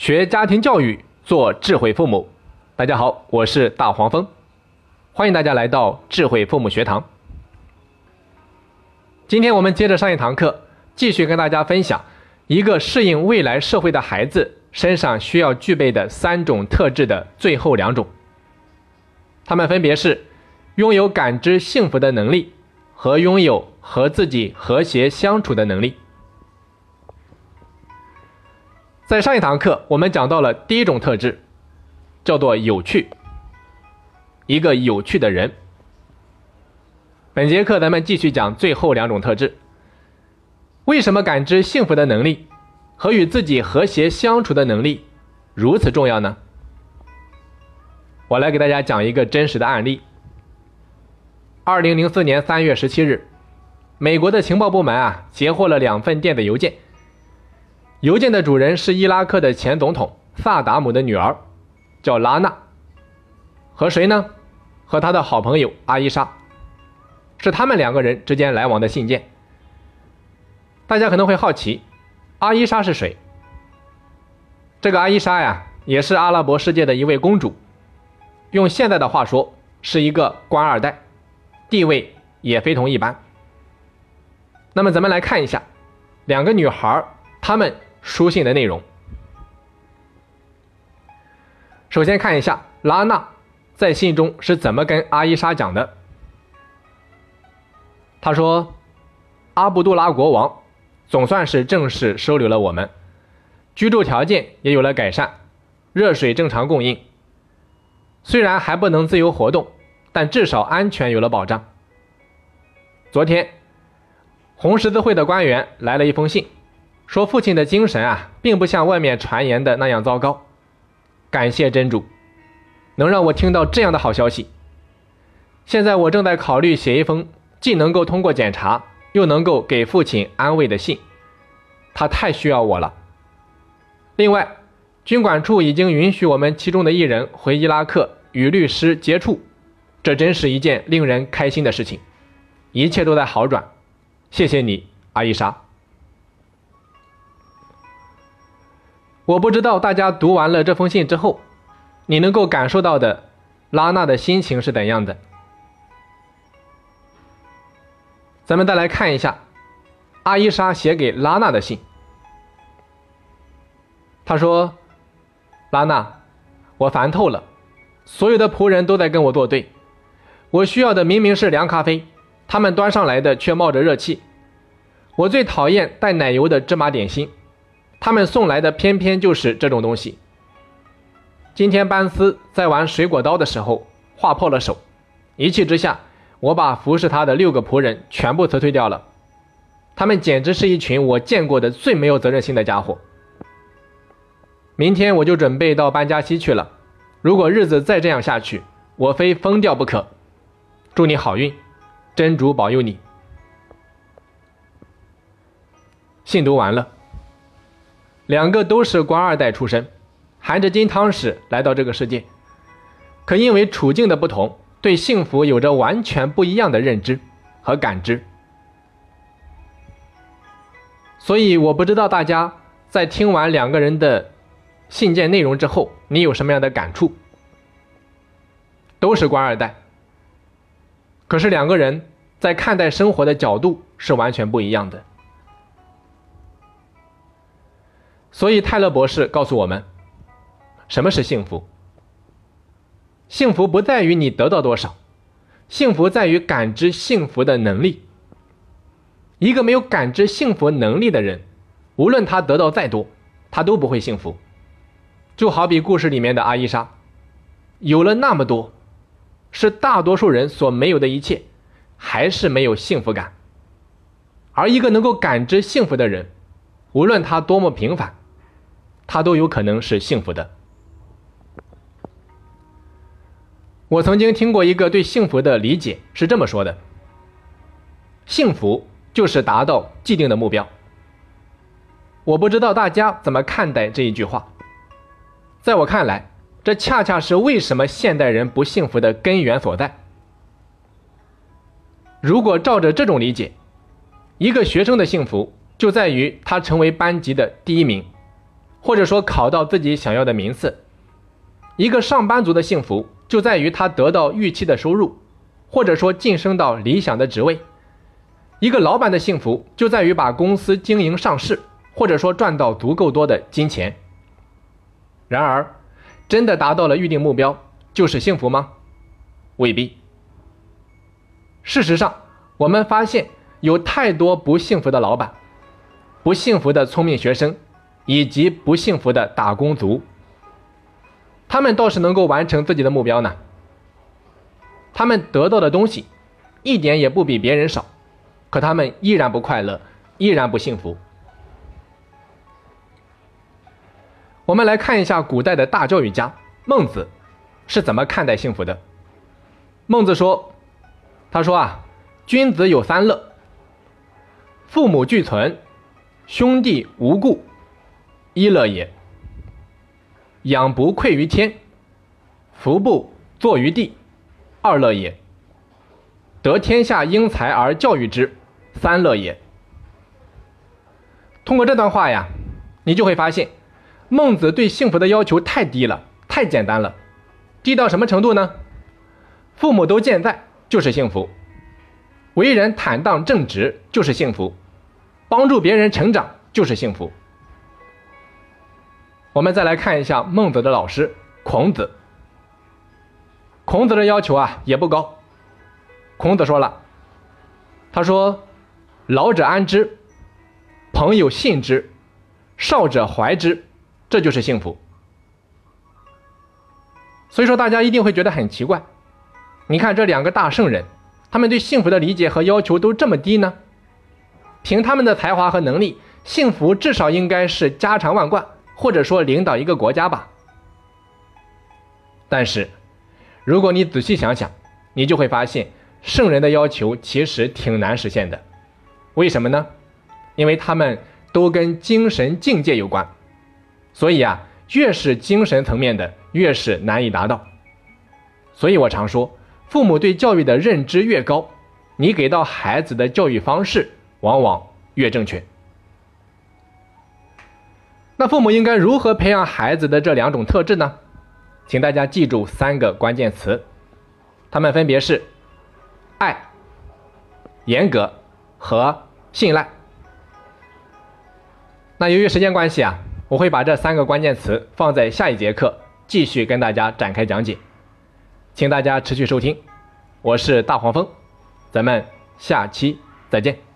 学家庭教育，做智慧父母。大家好，我是大黄蜂，欢迎大家来到智慧父母学堂。今天我们接着上一堂课，继续跟大家分享一个适应未来社会的孩子身上需要具备的三种特质的最后两种。他们分别是拥有感知幸福的能力和拥有和自己和谐相处的能力。在上一堂课，我们讲到了第一种特质，叫做有趣。一个有趣的人。本节课咱们继续讲最后两种特质。为什么感知幸福的能力和与自己和谐相处的能力如此重要呢？我来给大家讲一个真实的案例。二零零四年三月十七日，美国的情报部门啊截获了两份电子邮件。邮件的主人是伊拉克的前总统萨达姆的女儿，叫拉娜。和谁呢？和他的好朋友阿伊莎，是他们两个人之间来往的信件。大家可能会好奇，阿伊莎是谁？这个阿伊莎呀，也是阿拉伯世界的一位公主，用现在的话说，是一个官二代，地位也非同一般。那么咱们来看一下，两个女孩她们。书信的内容，首先看一下拉娜在信中是怎么跟阿伊莎讲的。他说：“阿卜杜拉国王总算是正式收留了我们，居住条件也有了改善，热水正常供应。虽然还不能自由活动，但至少安全有了保障。昨天，红十字会的官员来了一封信。”说父亲的精神啊，并不像外面传言的那样糟糕。感谢真主，能让我听到这样的好消息。现在我正在考虑写一封既能够通过检查，又能够给父亲安慰的信。他太需要我了。另外，军管处已经允许我们其中的一人回伊拉克与律师接触，这真是一件令人开心的事情。一切都在好转。谢谢你，阿伊莎。我不知道大家读完了这封信之后，你能够感受到的拉娜的心情是怎样的？咱们再来看一下阿伊莎写给拉娜的信。他说：“拉娜，我烦透了，所有的仆人都在跟我作对。我需要的明明是凉咖啡，他们端上来的却冒着热气。我最讨厌带奶油的芝麻点心。”他们送来的偏偏就是这种东西。今天班斯在玩水果刀的时候划破了手，一气之下，我把服侍他的六个仆人全部辞退掉了。他们简直是一群我见过的最没有责任心的家伙。明天我就准备到班加西去了。如果日子再这样下去，我非疯掉不可。祝你好运，真主保佑你。信读完了。两个都是官二代出身，含着金汤匙来到这个世界，可因为处境的不同，对幸福有着完全不一样的认知和感知。所以我不知道大家在听完两个人的信件内容之后，你有什么样的感触？都是官二代，可是两个人在看待生活的角度是完全不一样的。所以，泰勒博士告诉我们，什么是幸福？幸福不在于你得到多少，幸福在于感知幸福的能力。一个没有感知幸福能力的人，无论他得到再多，他都不会幸福。就好比故事里面的阿伊莎，有了那么多，是大多数人所没有的一切，还是没有幸福感。而一个能够感知幸福的人，无论他多么平凡。他都有可能是幸福的。我曾经听过一个对幸福的理解是这么说的：幸福就是达到既定的目标。我不知道大家怎么看待这一句话。在我看来，这恰恰是为什么现代人不幸福的根源所在。如果照着这种理解，一个学生的幸福就在于他成为班级的第一名。或者说考到自己想要的名次。一个上班族的幸福就在于他得到预期的收入，或者说晋升到理想的职位。一个老板的幸福就在于把公司经营上市，或者说赚到足够多的金钱。然而，真的达到了预定目标就是幸福吗？未必。事实上，我们发现有太多不幸福的老板，不幸福的聪明学生，以及不幸福的打工族。他们倒是能够完成自己的目标呢。他们得到的东西，一点也不比别人少。可他们依然不快乐，依然不幸福。我们来看一下古代的大教育家孟子是怎么看待幸福的。孟子说：“他说啊，君子有三乐：父母俱存，兄弟无故，一乐也；养不愧于天，福不作于地，二乐也；得天下英才而教育之。”三乐也。通过这段话呀，你就会发现，孟子对幸福的要求太低了，太简单了。低到什么程度呢？父母都健在就是幸福，为人坦荡正直就是幸福，帮助别人成长就是幸福。我们再来看一下孟子的老师孔子。孔子的要求啊也不高。孔子说了，他说。老者安之，朋友信之，少者怀之，这就是幸福。所以说，大家一定会觉得很奇怪，你看这两个大圣人，他们对幸福的理解和要求都这么低呢？凭他们的才华和能力，幸福至少应该是家常万贯，或者说领导一个国家吧。但是，如果你仔细想想，你就会发现，圣人的要求其实挺难实现的。为什么呢？因为他们都跟精神境界有关，所以啊，越是精神层面的，越是难以达到。所以我常说，父母对教育的认知越高，你给到孩子的教育方式往往越正确。那父母应该如何培养孩子的这两种特质呢？请大家记住三个关键词，他们分别是爱、严格。和信赖。那由于时间关系啊，我会把这三个关键词放在下一节课继续跟大家展开讲解，请大家持续收听。我是大黄蜂，咱们下期再见。